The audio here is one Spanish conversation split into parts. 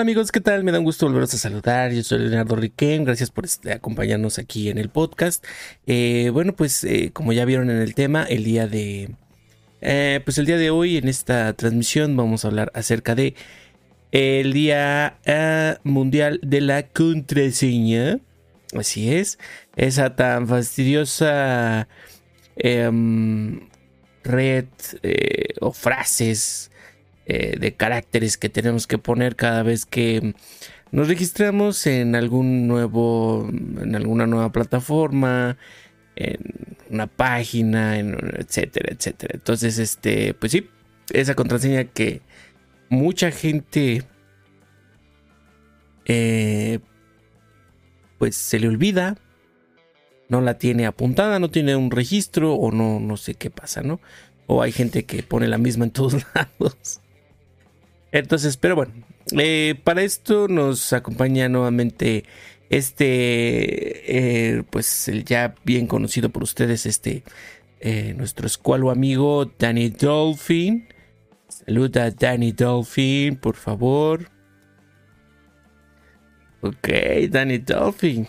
Amigos, ¿qué tal? Me da un gusto volveros a saludar. Yo soy Leonardo Riquén. Gracias por este, acompañarnos aquí en el podcast. Eh, bueno, pues eh, como ya vieron en el tema, el día de... Eh, pues el día de hoy en esta transmisión vamos a hablar acerca de el Día Mundial de la Contraseña. Así es. Esa tan fastidiosa em, red o frases eh, de caracteres que tenemos que poner cada vez que nos registramos en algún nuevo, en alguna nueva plataforma, en una página, etcétera, etcétera. Entonces, este, pues sí, esa contraseña que mucha gente, eh, pues se le olvida, no la tiene apuntada, no tiene un registro o no, no sé qué pasa, ¿no? O hay gente que pone la misma en todos lados. Entonces, pero bueno, eh, para esto nos acompaña nuevamente este, eh, pues el ya bien conocido por ustedes, este, eh, nuestro escualo amigo Danny Dolphin. Saluda a Danny Dolphin, por favor. Ok, Danny Dolphin.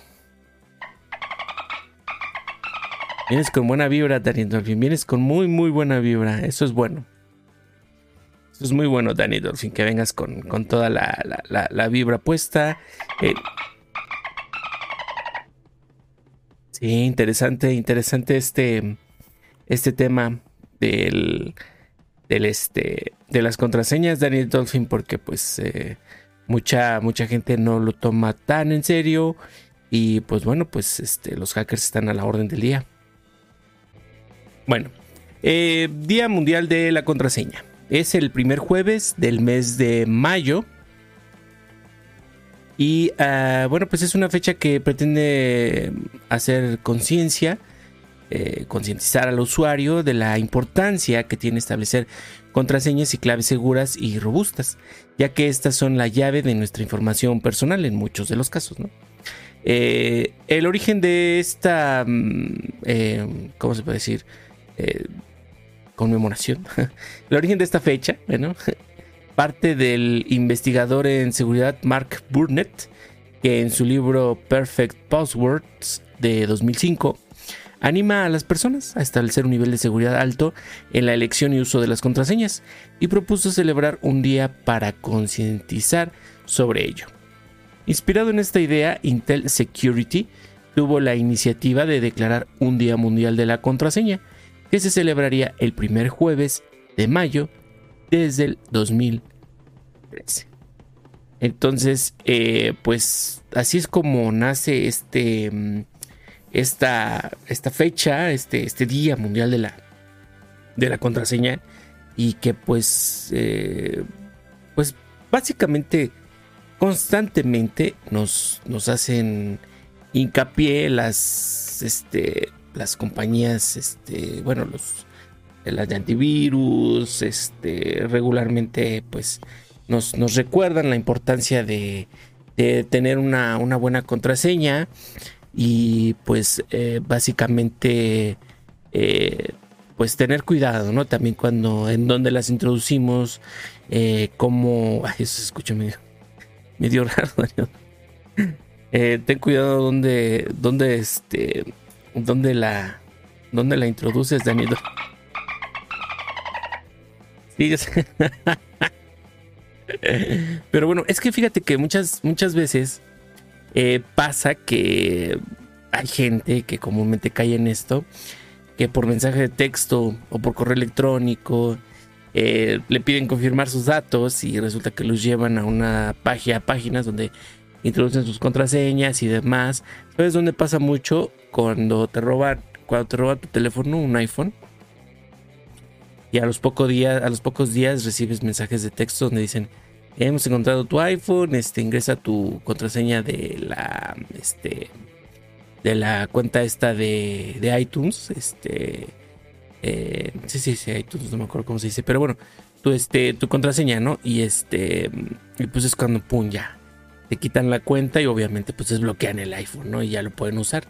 Vienes con buena vibra, Danny Dolphin. Vienes con muy, muy buena vibra. Eso es bueno es muy bueno, Danny Dolphin, que vengas con, toda la, vibra puesta. Eh, sí, interesante, interesante este, este tema del, del este, de las contraseñas, Danny Dolphin, porque pues eh, mucha, mucha gente no lo toma tan en serio. Y pues bueno, pues este, los hackers están a la orden del día. Bueno, eh, Día Mundial de la Contraseña. Es el primer jueves del mes de mayo. Y ah, bueno, pues es una fecha que pretende hacer conciencia, eh, concientizar al usuario de la importancia que tiene establecer contraseñas y claves seguras y robustas, ya que estas son la llave de nuestra información personal en muchos de los casos. Eh, el origen de esta, mm, eh, ¿cómo se puede decir? Conmemoración, el origen de esta fecha, bueno, parte del investigador en seguridad Mark Burnett, que en su libro Perfect Passwords de 2005 anima a las personas a establecer un nivel de seguridad alto en la elección y uso de las contraseñas y propuso celebrar un día para concientizar sobre ello. Inspirado en esta idea, Intel Security tuvo la iniciativa de declarar un Día Mundial de la Contraseña, que se celebraría el primer jueves de mayo desde el 2013. Entonces, eh, pues así es como nace este, mm, esta, esta fecha, este, este Día Mundial de la, de la Contraseña y que pues, eh, pues básicamente constantemente nos, nos hacen hincapié las, este, las compañías, este, bueno, los las de antivirus, este, regularmente, pues, nos, nos recuerdan la importancia de, tener una, una, buena contraseña y, pues, eh, básicamente, eh, pues, tener cuidado, ¿no? También cuando, en donde las introducimos, eh, como, ay, eso se escucha medio, medio raro, ten cuidado donde, donde, este, ¿Dónde la, dónde la introduces, Daniel? Sí, Pero bueno, es que fíjate que muchas, muchas veces eh, pasa que hay gente que comúnmente cae en esto, que por mensaje de texto o por correo electrónico eh, le piden confirmar sus datos y resulta que los llevan a una página, páginas donde introducen sus contraseñas y demás. ¿Sabes dónde pasa mucho? Cuando te roban, cuando te roban tu teléfono, un iPhone. Y a los, pocos días, a los pocos días recibes mensajes de texto donde dicen, hemos encontrado tu iPhone, este, ingresa tu contraseña de la, este, de la cuenta esta de, de iTunes, este, eh, sí, sí, sí, iTunes, no me acuerdo cómo se dice, pero bueno, tu, este, tu contraseña, ¿no? Y este, y pues es cuando, pum, ya, te quitan la cuenta y obviamente pues desbloquean el iPhone, ¿no? Y ya lo pueden usar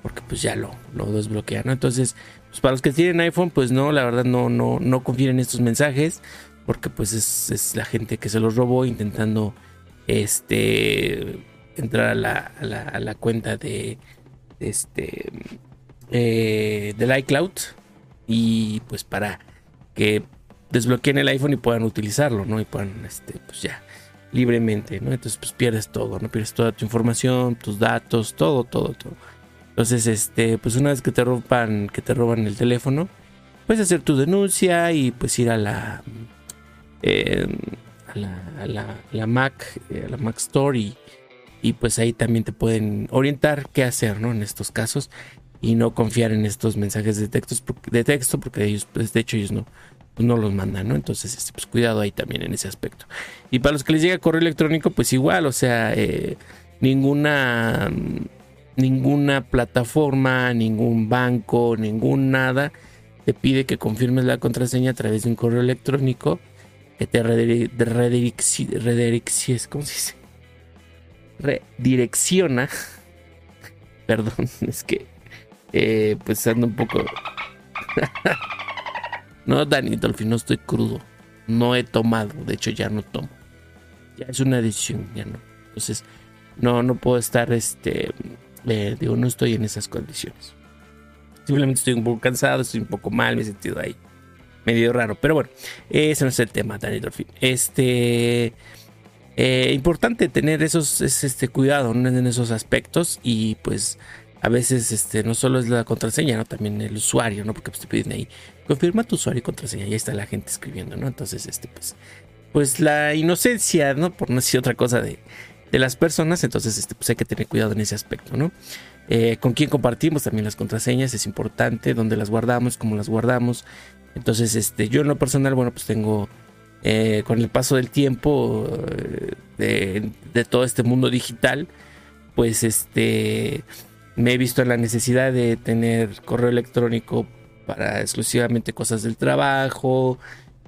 porque pues ya lo, lo desbloquean, ¿no? Entonces, pues para los que tienen iPhone, pues no, la verdad no, no, no confíen en estos mensajes porque pues es, la gente que se los robó intentando este, entrar a la, a la, cuenta de, este, eh, del iCloud y pues para que desbloqueen el iPhone y puedan utilizarlo, ¿no? Y puedan, este, pues ya, libremente, ¿no? Entonces, pues pierdes todo, ¿no? Pierdes toda tu información, tus datos, todo, todo, todo. Entonces, este, pues una vez que te roban, que te roban el teléfono, puedes hacer tu denuncia y pues ir a la, eh, a, la a, la, Mac, eh, a la Mac Store y, y, pues ahí también te pueden orientar qué hacer, ¿no? En estos casos y no confiar en estos mensajes de, textos, de texto porque ellos, pues de hecho ellos no, pues no los mandan, ¿no? Entonces, este, pues cuidado ahí también en ese aspecto. Y para los que les llega correo electrónico, pues igual, o sea, eh, ninguna, ninguna plataforma, ningún banco, ningún nada te pide que confirmes la contraseña a través de un correo electrónico que te redirecciona, ¿cómo se dice? Redirecciona. Perdón, es que eh, pues ando un poco No, Dani Dolphin, no estoy crudo. No he tomado, de hecho ya no tomo. Ya es una decisión, ya no. Entonces, no, no puedo estar, este, eh, digo, no estoy en esas condiciones. Simplemente estoy un poco cansado, estoy un poco mal, me he sentido ahí medio raro. Pero bueno, ese no es el tema, Dani Dolphin. Este, eh, importante tener esos, este cuidado en esos aspectos y pues a veces este, no solo es la contraseña, ¿no? También el usuario, ¿no? Porque pues, te piden ahí, confirma tu usuario y contraseña, y ahí está la gente escribiendo, ¿no? Entonces, este, pues, pues la inocencia, ¿no? Por no decir otra cosa de, de las personas, entonces, este, pues hay que tener cuidado en ese aspecto, ¿no? Eh, con quién compartimos también las contraseñas, es importante, dónde las guardamos, cómo las guardamos. Entonces, este, yo en lo personal, bueno, pues tengo, eh, con el paso del tiempo, eh, de, de todo este mundo digital, pues, este me he visto en la necesidad de tener correo electrónico para exclusivamente cosas del trabajo,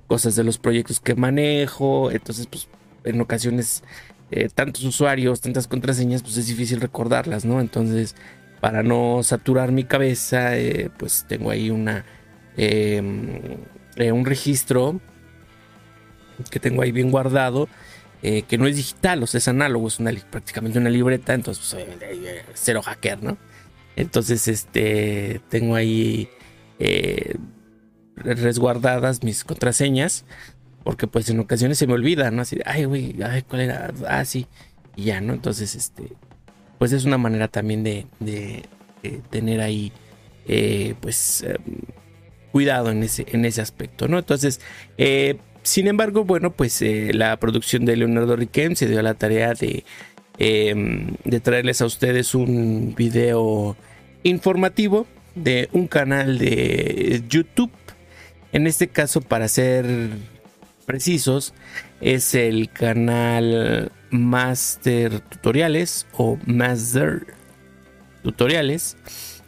cosas de los proyectos que manejo. Entonces, pues en ocasiones, eh, tantos usuarios, tantas contraseñas, pues es difícil recordarlas, ¿no? Entonces, para no saturar mi cabeza, eh, pues tengo ahí una em, eh, un registro que tengo ahí bien guardado. Que no es digital, o sea, es análogo, es una, prácticamente una libreta, entonces pues, obviamente cero hacker, ¿no? Entonces, este, tengo ahí eh, resguardadas mis contraseñas, porque pues en ocasiones se me olvida, ¿no? Así, ay, güey, ay, ¿cuál era? Ah, sí, y ya, ¿no? Entonces, este, pues es una manera también de, de, tener ahí, eh, pues, em, cuidado en ese, en ese aspecto, ¿no? Entonces, eh, sin embargo, bueno, pues la producción de Leonardo Riquem se dio a la tarea de Em, de traerles a ustedes un video informativo de un canal de YouTube. En este caso, para ser precisos, es el canal Master Tutoriales o Master Tutoriales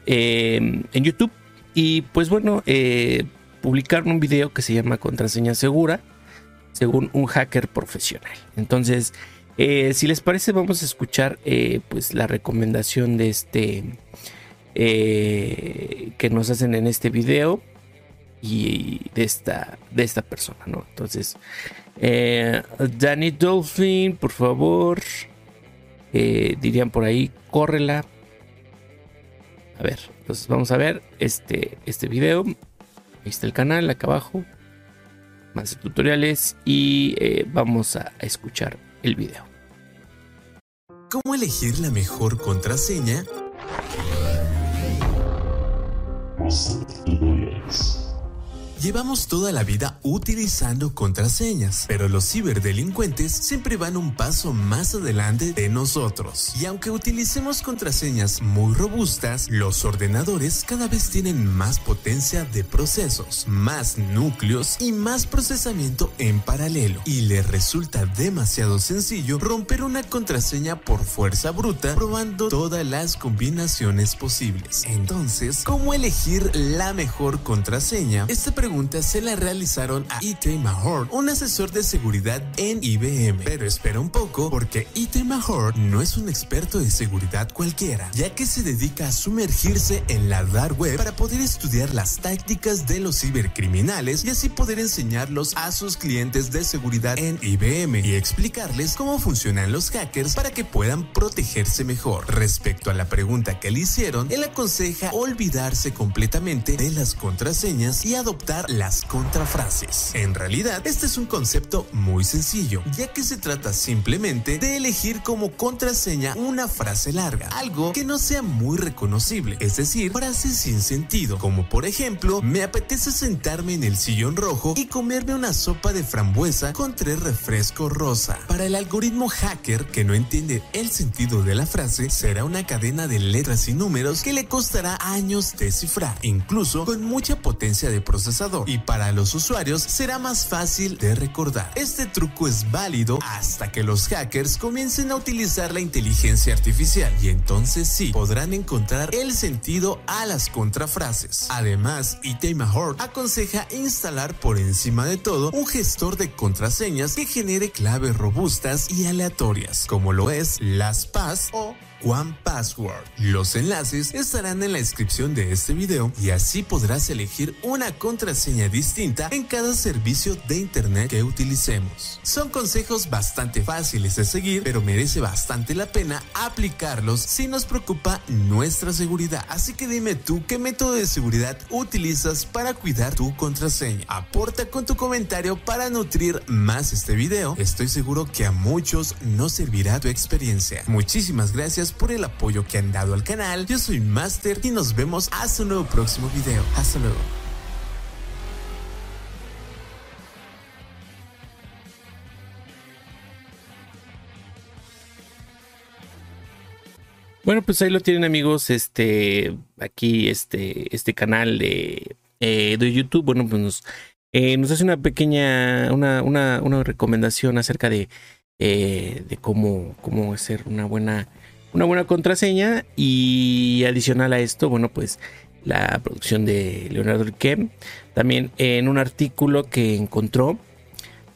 em, en YouTube. Y pues bueno, eh, publicaron un video que se llama Contraseña Segura, según un hacker profesional. Entonces, eh, si les parece, vamos a escuchar eh, pues la recomendación de este eh, que nos hacen en este video y de esta de esta persona, ¿no? Entonces, Danny Dolphin, por favor, dirían por ahí, córrela. A ver, entonces vamos a ver este este video. Ahí está el canal, acá abajo. Más tutoriales y vamos a escuchar el video. ¿Cómo elegir la mejor contraseña? Llevamos toda la vida utilizando contraseñas, pero los ciberdelincuentes siempre van un paso más adelante de nosotros. Y aunque utilicemos contraseñas muy robustas, los ordenadores cada vez tienen más potencia de procesos, más núcleos y más procesamiento en paralelo. Y les resulta demasiado sencillo romper una contraseña por fuerza bruta probando todas las combinaciones posibles. Entonces, ¿cómo elegir la mejor contraseña? Esta se la realizaron a Itay Mahorn, un asesor de seguridad en IBM. Pero espera un poco, porque Itay Mahorn no es un experto de seguridad cualquiera, ya que se dedica a sumergirse en la dark web para poder estudiar las tácticas de los cibercriminales y así poder enseñarlos a sus clientes de seguridad en IBM y explicarles cómo funcionan los hackers para que puedan protegerse mejor. Respecto a la pregunta que le hicieron, él aconseja olvidarse completamente de las contraseñas y adoptar las contrafrases. En realidad, este es un concepto muy sencillo, ya que se trata simplemente de elegir como contraseña una frase larga, algo que no sea muy reconocible, es decir, frases sin sentido, como por ejemplo, me apetece sentarme en el sillón rojo y comerme una sopa de frambuesa con tres refrescos rosa. Para el algoritmo hacker que no entiende el sentido de la frase, será una cadena de letras y números que le costará años descifrar, incluso con mucha potencia de procesador, y para los usuarios será más fácil de recordar. Este truco es válido hasta que los hackers comiencen a utilizar la inteligencia artificial y entonces sí podrán encontrar el sentido a las contrafrases. Además, Itay Mahort aconseja instalar por encima de todo un gestor de contraseñas que genere claves robustas y aleatorias, como lo es LastPass o One Password. Los enlaces estarán en la descripción de este video y así podrás elegir una contraseña distinta en cada servicio de internet que utilicemos. Son consejos bastante fáciles de seguir, pero merece bastante la pena aplicarlos si nos preocupa nuestra seguridad. Así que dime tú qué método de seguridad utilizas para cuidar tu contraseña. Aporta con tu comentario para nutrir más este video. Estoy seguro que a muchos nos servirá tu experiencia. Muchísimas gracias por el apoyo que han dado al canal. Yo soy Master y nos vemos hasta un nuevo próximo video. Hasta luego. Bueno, pues ahí lo tienen amigos, este, aquí este, este canal de, eh, de YouTube, bueno, pues nos, eh, nos hace una pequeña, una, una, una recomendación acerca de, eh, de cómo, cómo hacer una buena una buena contraseña y adicional a esto, bueno, pues la producción de Leonardo Riquem. También en un artículo que encontró,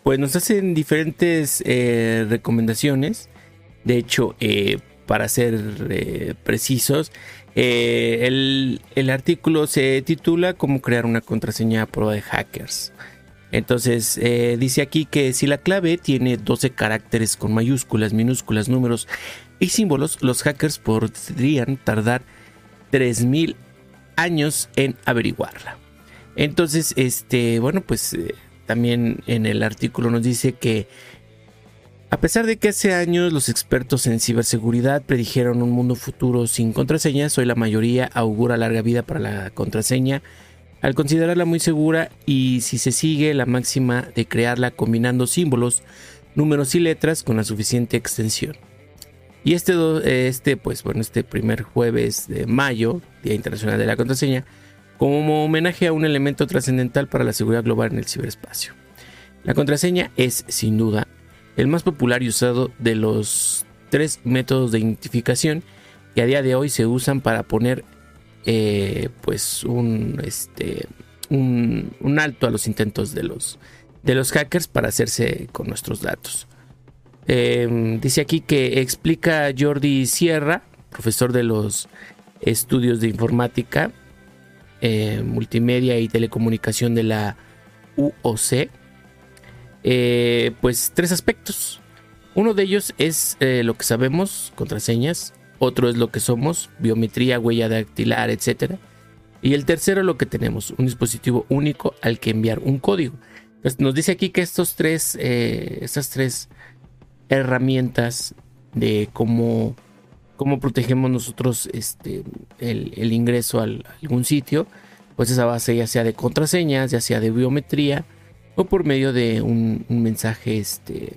pues nos hacen diferentes eh, recomendaciones. De hecho, eh, para ser eh, precisos, el, el, artículo se titula Cómo crear una contraseña a prueba de hackers. Entonces dice aquí que si la clave tiene 12 caracteres con mayúsculas, minúsculas, números y símbolos, los hackers podrían tardar 3000 años en averiguarla. Entonces, este, bueno, pues eh, también en el artículo nos dice que a pesar de que hace años los expertos en ciberseguridad predijeron un mundo futuro sin contraseñas, hoy la mayoría augura larga vida para la contraseña al considerarla muy segura y si se sigue la máxima de crearla combinando símbolos, números y letras con la suficiente extensión. Y este, este, pues bueno, este primer jueves de mayo, Día Internacional de la Contraseña, como homenaje a un elemento trascendental para la seguridad global en el ciberespacio. La contraseña es, sin duda, el más popular y usado de los tres métodos de identificación que a día de hoy se usan para poner eh, pues un, este, un, alto a los intentos de los, de los hackers para hacerse con nuestros datos. Em, dice aquí que explica Jordi Sierra, profesor de los estudios de informática, eh, multimedia y telecomunicación de la UOC, eh, pues tres aspectos. Uno de ellos es lo que sabemos, contraseñas. Otro es lo que somos, biometría, huella dactilar, etc. Y el tercero, lo que tenemos, un dispositivo único al que enviar un código. nos dice aquí que estos tres, estas tres herramientas de cómo, cómo protegemos nosotros este, el, ingreso a algún sitio, pues esa base ya sea de contraseñas, ya sea de biometría o por medio de un, mensaje, este,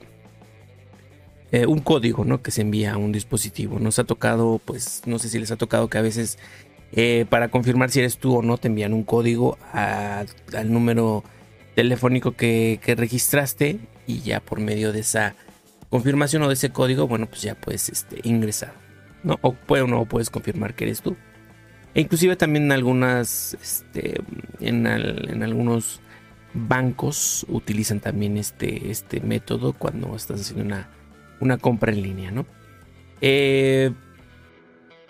eh, un código, ¿no? Que se envía a un dispositivo. Nos ha tocado, pues, no sé si les ha tocado que a veces eh, para confirmar si eres tú o no te envían un código al número telefónico que, que registraste y ya por medio de esa confirmación o de ese código, bueno, pues ya puedes este, ingresar, ¿no? O, puede, no puedes confirmar que eres tú. E inclusive también en algunas, este, en, algunos bancos utilizan también este, este método cuando estás haciendo una, una compra en línea, ¿no? Eh,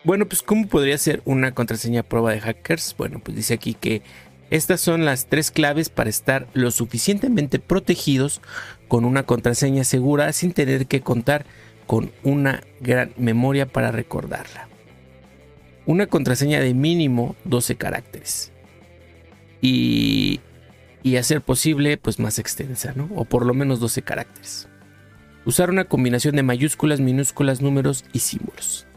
bueno, pues ¿cómo podría ser una contraseña prueba de hackers? Bueno, pues dice aquí que estas son las tres claves para estar lo suficientemente protegidos con una contraseña segura sin tener que contar con una gran memoria para recordarla. Una contraseña de mínimo 12 caracteres. Y, y a ser posible, pues más extensa, ¿no? O por lo menos 12 caracteres. Usar una combinación de mayúsculas, minúsculas, números y símbolos.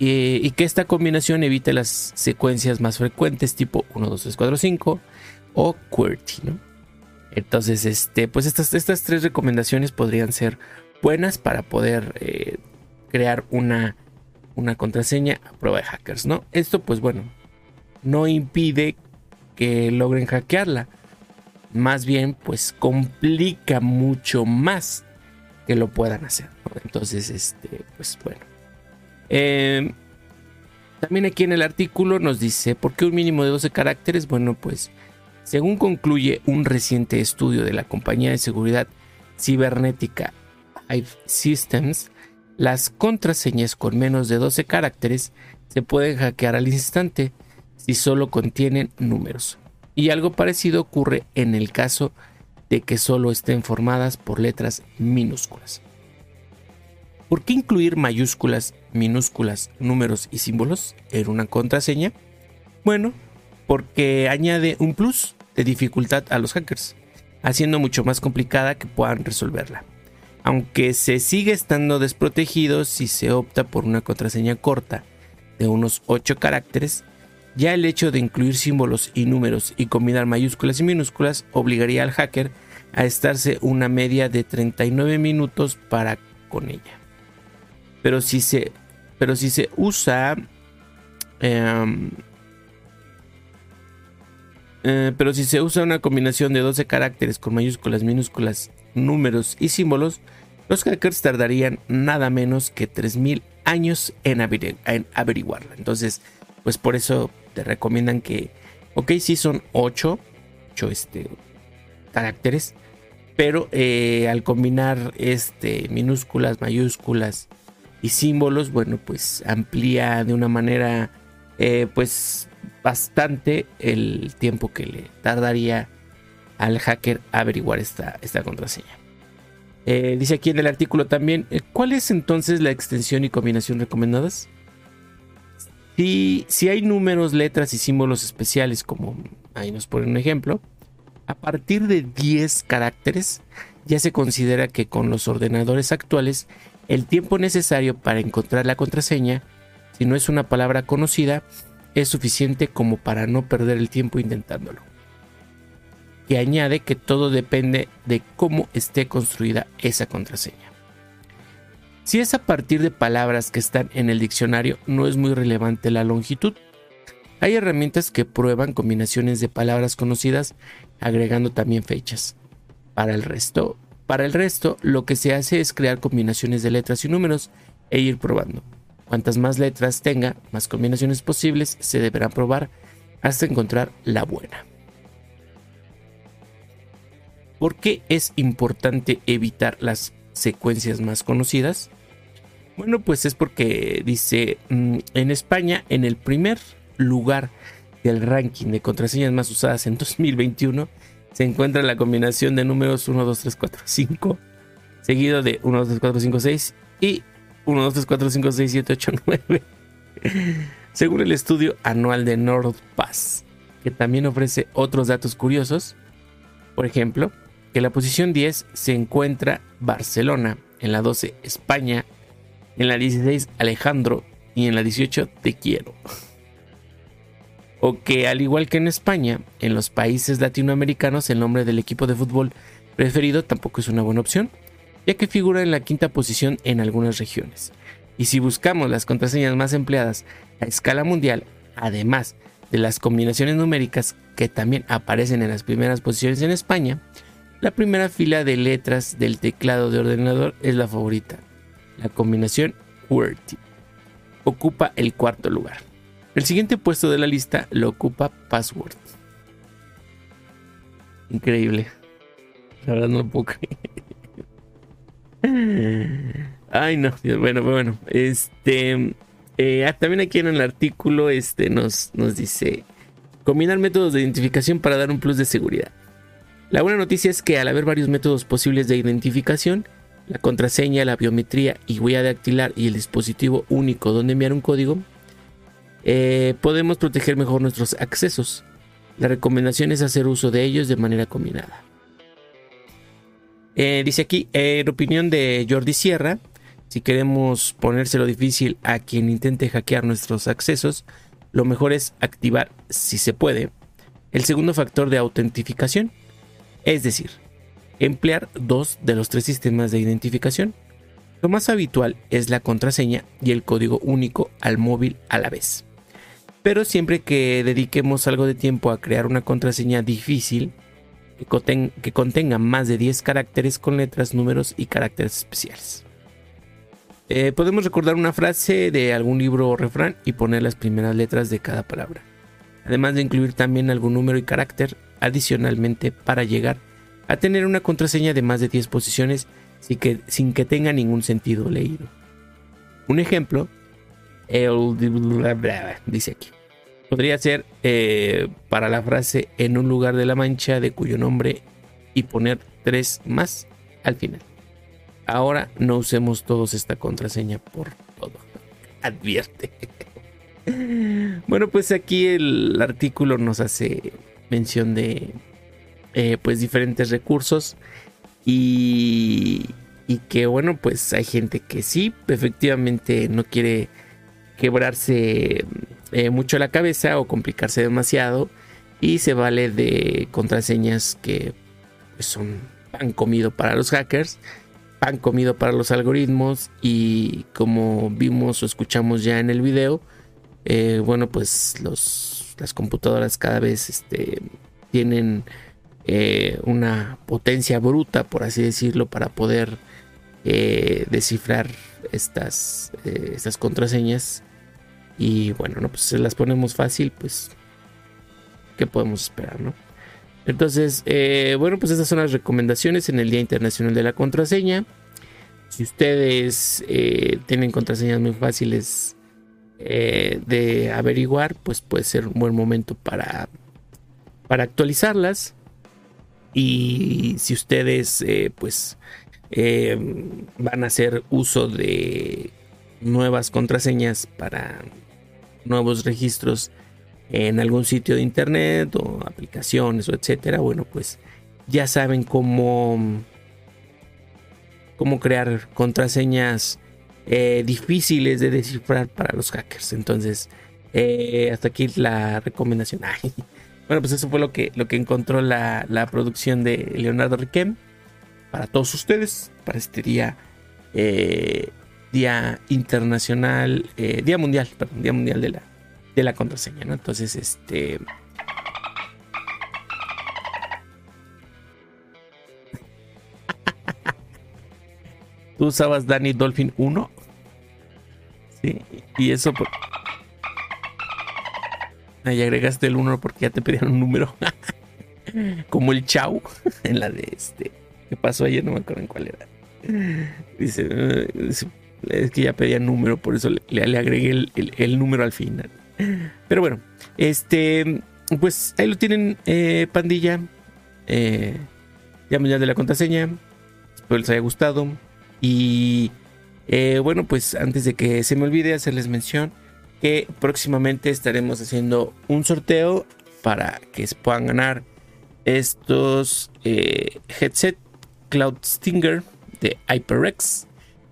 y que esta combinación evite las secuencias más frecuentes tipo 1, 2, 3, 4, 5 o QWERTY, ¿no? Entonces, este, pues estas, estas tres recomendaciones podrían ser buenas para poder eh, crear una, una contraseña a prueba de hackers, ¿no? Esto, pues bueno, no impide que logren hackearla. Más bien, pues complica mucho más que lo puedan hacer. Entonces, este, pues bueno. Em, también aquí en el artículo nos dice, ¿por qué un mínimo de 12 caracteres? Bueno, pues según concluye un reciente estudio de la compañía de seguridad cibernética Systems, las contraseñas con menos de 12 caracteres se pueden hackear al instante si solo contienen números. Y algo parecido ocurre en el caso de que solo estén formadas por letras minúsculas. ¿Por qué incluir mayúsculas, minúsculas, números y símbolos en una contraseña? Bueno, porque añade un plus de dificultad a los hackers, haciendo mucho más complicada que puedan resolverla aunque se sigue estando desprotegido si se opta por una contraseña corta de unos 8 caracteres, ya el hecho de incluir símbolos y números y combinar mayúsculas y minúsculas obligaría al hacker a estarse una media de 39 minutos para con ella. Pero si se, pero si se usa... Em, eh, pero si se usa una combinación de 12 caracteres con mayúsculas, minúsculas, números y símbolos, los hackers tardarían nada menos que 3.000 años en, averiguarla. Entonces, pues por eso te recomiendan que, ok, sí son 8, este, caracteres, pero eh, al combinar este, minúsculas, mayúsculas y símbolos, bueno, pues amplía de una manera, eh, pues bastante el tiempo que le tardaría al hacker averiguar esta, esta contraseña. Eh, dice aquí en el artículo también, ¿cuál es entonces la extensión y combinación recomendadas? Si, hay números, letras y símbolos especiales, como ahí nos ponen un ejemplo, a partir de 10 caracteres ya se considera que con los ordenadores actuales el tiempo necesario para encontrar la contraseña, si no es una palabra conocida, es suficiente como para no perder el tiempo intentándolo que añade que todo depende de cómo esté construida esa contraseña. Si es a partir de palabras que están en el diccionario, no es muy relevante la longitud. Hay herramientas que prueban combinaciones de palabras conocidas agregando también fechas. Para el resto, para el resto, lo que se hace es crear combinaciones de letras y números e ir probando. Cuantas más letras tenga, más combinaciones posibles se deberán probar hasta encontrar la buena. ¿Por qué es importante evitar las secuencias más conocidas? Bueno, pues es porque dice, mm, en España, en el primer lugar del ranking de contraseñas más usadas en 2021, se encuentra la combinación de números 1, 2, 3, 4, 5, seguido de 1, 2, 3, 4, 5, 6 y 1, 2, 3, 4, 5, 6, 7, 8, 9. Según el estudio anual de NordPass, que también ofrece otros datos curiosos, por ejemplo, que la posición 10 se encuentra Barcelona, en la 12 España, en la 16 Alejandro y en la 18 Te quiero. O que al igual que en España, en los países latinoamericanos el nombre del equipo de fútbol preferido tampoco es una buena opción, ya que figura en la quinta posición en algunas regiones. Y si buscamos las contraseñas más empleadas a escala mundial, además de las combinaciones numéricas que también aparecen en las primeras posiciones en España, la primera fila de letras del teclado de ordenador es la favorita. La combinación QWERTY ocupa el cuarto lugar. El siguiente puesto de la lista lo ocupa Password. Increíble. La verdad no lo puedo creer. Ay, no. Bueno, bueno. Este. Eh, ah, también aquí en el artículo este, nos, nos dice: combinar métodos de identificación para dar un plus de seguridad. La buena noticia es que al haber varios métodos posibles de identificación, la contraseña, la biometría y huella dactilar y el dispositivo único donde enviar un código, eh, podemos proteger mejor nuestros accesos. La recomendación es hacer uso de ellos de manera combinada. Eh, dice aquí, en opinión de Jordi Sierra, si queremos ponérselo difícil a quien intente hackear nuestros accesos, lo mejor es activar, si se puede, el segundo factor de autentificación, es decir, emplear dos de los tres sistemas de identificación. Lo más habitual es la contraseña y el código único al móvil a la vez. Pero siempre que dediquemos algo de tiempo a crear una contraseña difícil, que, contenga más de 10 caracteres con letras, números y caracteres especiales. Eh, podemos recordar una frase de algún libro o refrán y poner las primeras letras de cada palabra. Además de incluir también algún número y carácter adicionalmente para llegar a tener una contraseña de más de 10 posiciones sin que, sin que tenga ningún sentido leído. Un ejemplo, el dice aquí. Podría ser eh, para la frase en un lugar de la mancha de cuyo nombre y poner tres más al final. Ahora no usemos todos esta contraseña por todo. Advierte. bueno, pues aquí el artículo nos hace mención de eh, pues diferentes recursos. Y, y que bueno, pues hay gente que sí, efectivamente no quiere quebrarse eh, mucho la cabeza o complicarse demasiado. Y se vale de contraseñas que pues, son pan comido para los hackers, pan comido para los algoritmos. Y como vimos o escuchamos ya en el video, eh, bueno pues los, las computadoras cada vez este, tienen eh, una potencia bruta, por así decirlo, para poder descifrar estas, estas contraseñas y bueno, no, pues se las ponemos fácil, pues, ¿qué podemos esperar, no? Entonces, eh, bueno, pues estas son las recomendaciones en el Día Internacional de la Contraseña. Si ustedes eh, tienen contraseñas muy fáciles eh, de averiguar, pues puede ser un buen momento para, para actualizarlas. Y si ustedes, pues, van a hacer uso de nuevas contraseñas para nuevos registros en algún sitio de internet o aplicaciones o etcétera, bueno, pues ya saben cómo, cómo crear contraseñas eh, difíciles de descifrar para los hackers. Entonces, eh, hasta aquí la recomendación. bueno, pues eso fue lo que, lo que encontró la, la producción de Leonardo Riquem para todos ustedes, para este día eh, Día Internacional, eh, Día Mundial, perdón, Día Mundial de la, de la Contraseña, ¿no? Entonces, este... ¿Tú usabas Danny Dolphin 1? Sí, y eso por... Ahí agregaste el 1 porque ya te pedían un número. Como el chau en la de este. ¿Qué pasó ayer? No me acuerdo en cuál era. dice es que ya pedía número, por eso le, agregué el, número al final. Pero bueno, este, pues ahí lo tienen, eh, pandilla. Eh, ya de la contraseña. Espero les haya gustado. Y eh, bueno, pues antes de que se me olvide hacerles mención que próximamente estaremos haciendo un sorteo para que puedan ganar estos eh, headset Cloud Stinger de HyperX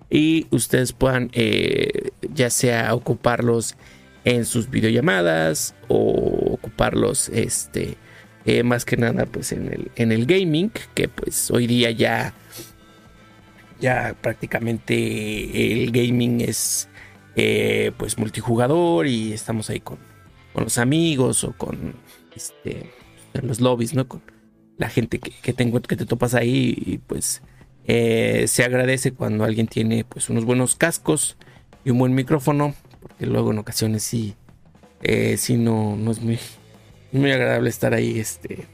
y ustedes puedan eh, ya sea ocuparlos en sus videollamadas o ocuparlos este eh, más que nada pues en el, en el gaming que pues hoy día ya ya prácticamente el gaming es eh, pues multijugador y estamos ahí con, con, los amigos o con este en los lobbies no con la gente que, que, tengo, que te topas ahí y pues eh, se agradece cuando alguien tiene pues unos buenos cascos y un buen micrófono, porque luego en ocasiones sí, eh, sí no, no es muy, muy agradable estar ahí, este,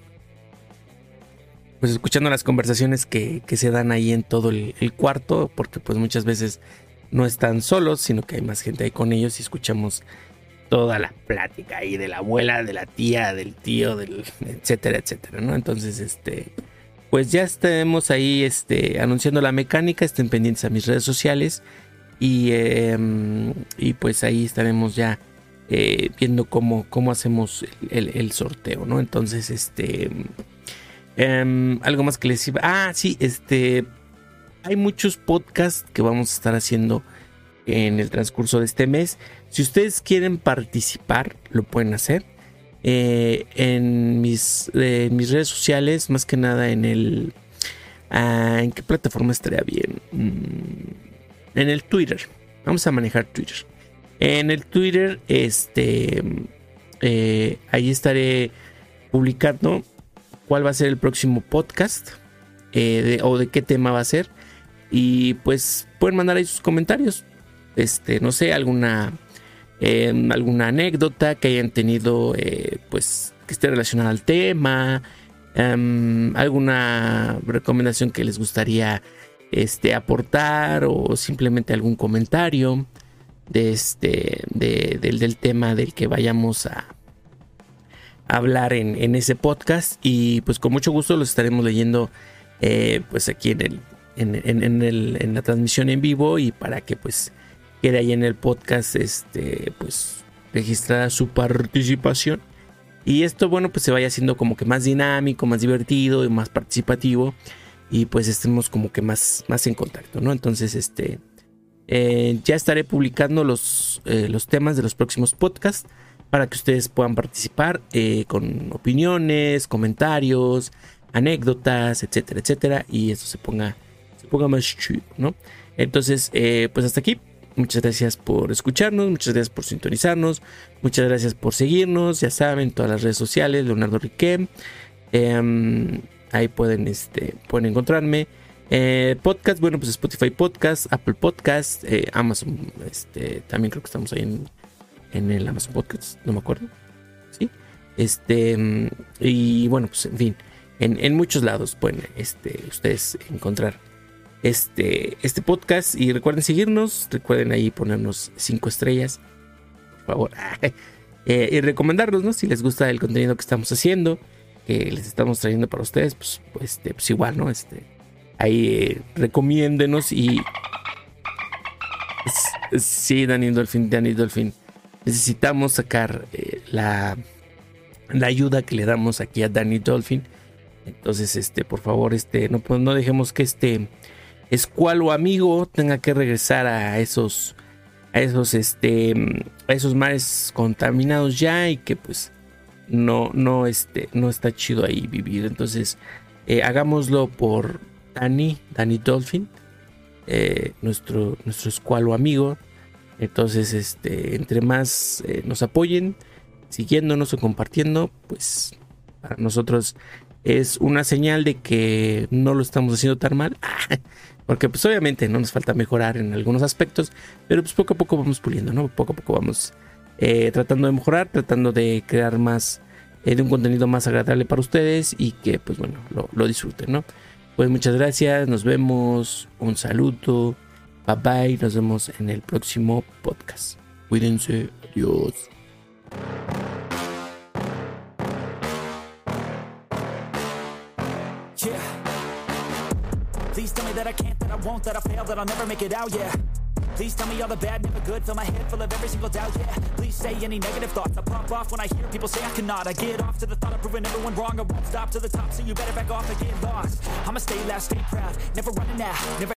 pues escuchando las conversaciones que, se dan ahí en todo el, cuarto, porque pues muchas veces no están solos, sino que hay más gente ahí con ellos y escuchamos toda la plática ahí de la abuela, de la tía, del tío, del etcétera, etcétera, ¿no? Entonces, este, pues ya estemos ahí, este, anunciando la mecánica, estén pendientes a mis redes sociales y, em, y pues ahí estaremos ya eh, viendo cómo, cómo hacemos el, sorteo, ¿no? Entonces, este, em, algo más que les iba, ah, sí, este, hay muchos podcasts que vamos a estar haciendo en el transcurso de este mes. Si ustedes quieren participar, lo pueden hacer. Eh, en mis, mis redes sociales, más que nada en el... Ah, ¿En qué plataforma estaría bien? Mm, en el Twitter. Vamos a manejar Twitter. En el Twitter, este... Eh, ahí estaré publicando cuál va a ser el próximo podcast eh, o de qué tema va a ser. Y pues pueden mandar ahí sus comentarios. Este, no sé, alguna, em, alguna anécdota que hayan tenido, eh, pues, que esté relacionada al tema, em, alguna recomendación que les gustaría este, aportar o simplemente algún comentario de este, del, tema del que vayamos a hablar en, ese podcast. Y pues con mucho gusto los estaremos leyendo eh, pues aquí en el, en, en, la transmisión en vivo y para que pues quede ahí en el podcast, este, pues registrada su participación. Y esto, bueno, pues se vaya haciendo como que más dinámico, más divertido y más participativo. Y pues estemos como que más, más en contacto, ¿no? Entonces, este, eh, ya estaré publicando los, eh, los temas de los próximos podcasts para que ustedes puedan participar eh, con opiniones, comentarios, anécdotas, etcétera, etcétera. Y esto se ponga, ponga más chido, ¿no? Entonces, pues hasta aquí. Muchas gracias por escucharnos, muchas gracias por sintonizarnos, muchas gracias por seguirnos, ya saben, todas las redes sociales, Leonardo Riquem. Em, ahí pueden, este, pueden encontrarme. Eh, podcast, bueno, pues Spotify Podcast, Apple Podcast, eh, Amazon, este, también creo que estamos ahí en, en el Amazon Podcast, no me acuerdo. Sí. Este, y bueno, pues en fin, en, en muchos lados pueden este, ustedes encontrar este, este podcast. Y recuerden seguirnos, recuerden ahí ponernos cinco estrellas, por favor. Eh, y recomendarnos, ¿no? Si les gusta el contenido que estamos haciendo, que les estamos trayendo para ustedes, pues, pues, este, pues igual, ¿no? Este, ahí eh, recomiéndenos y... Sí, Dani Dolphin, Dani Dolphin. Necesitamos sacar eh, la, la ayuda que le damos aquí a Danny Dolphin. Entonces, este, por favor, este, no, pues, no dejemos que este escualo amigo tenga que regresar a esos a esos este a esos mares contaminados ya y que pues no no este no está chido ahí vivir. Entonces eh, hagámoslo por Dani Dani Dolphin eh, nuestro nuestro escualo amigo. Entonces este entre más eh, nos apoyen siguiéndonos o compartiendo pues para nosotros es una señal de que no lo estamos haciendo tan mal Porque pues obviamente no nos falta mejorar en algunos aspectos, pero pues poco a poco vamos puliendo, ¿no? Poco a poco vamos eh, tratando de mejorar, tratando de crear más, eh, de un contenido más agradable para ustedes y que pues bueno, lo, disfruten, ¿no? Pues muchas gracias, nos vemos, un saludo, bye bye, nos vemos en el próximo podcast. Cuídense, adiós. I won't, that I fail, that I'll never make it out, yeah. Please tell me all the bad, never good. Fill my head full of every single doubt, yeah. Please say any negative thoughts. I pop off when I hear people say I cannot. I get off to the thought of proving everyone wrong. I won't stop to the top, so you better back off and get lost. I'ma stay loud, stay proud. Never running out, never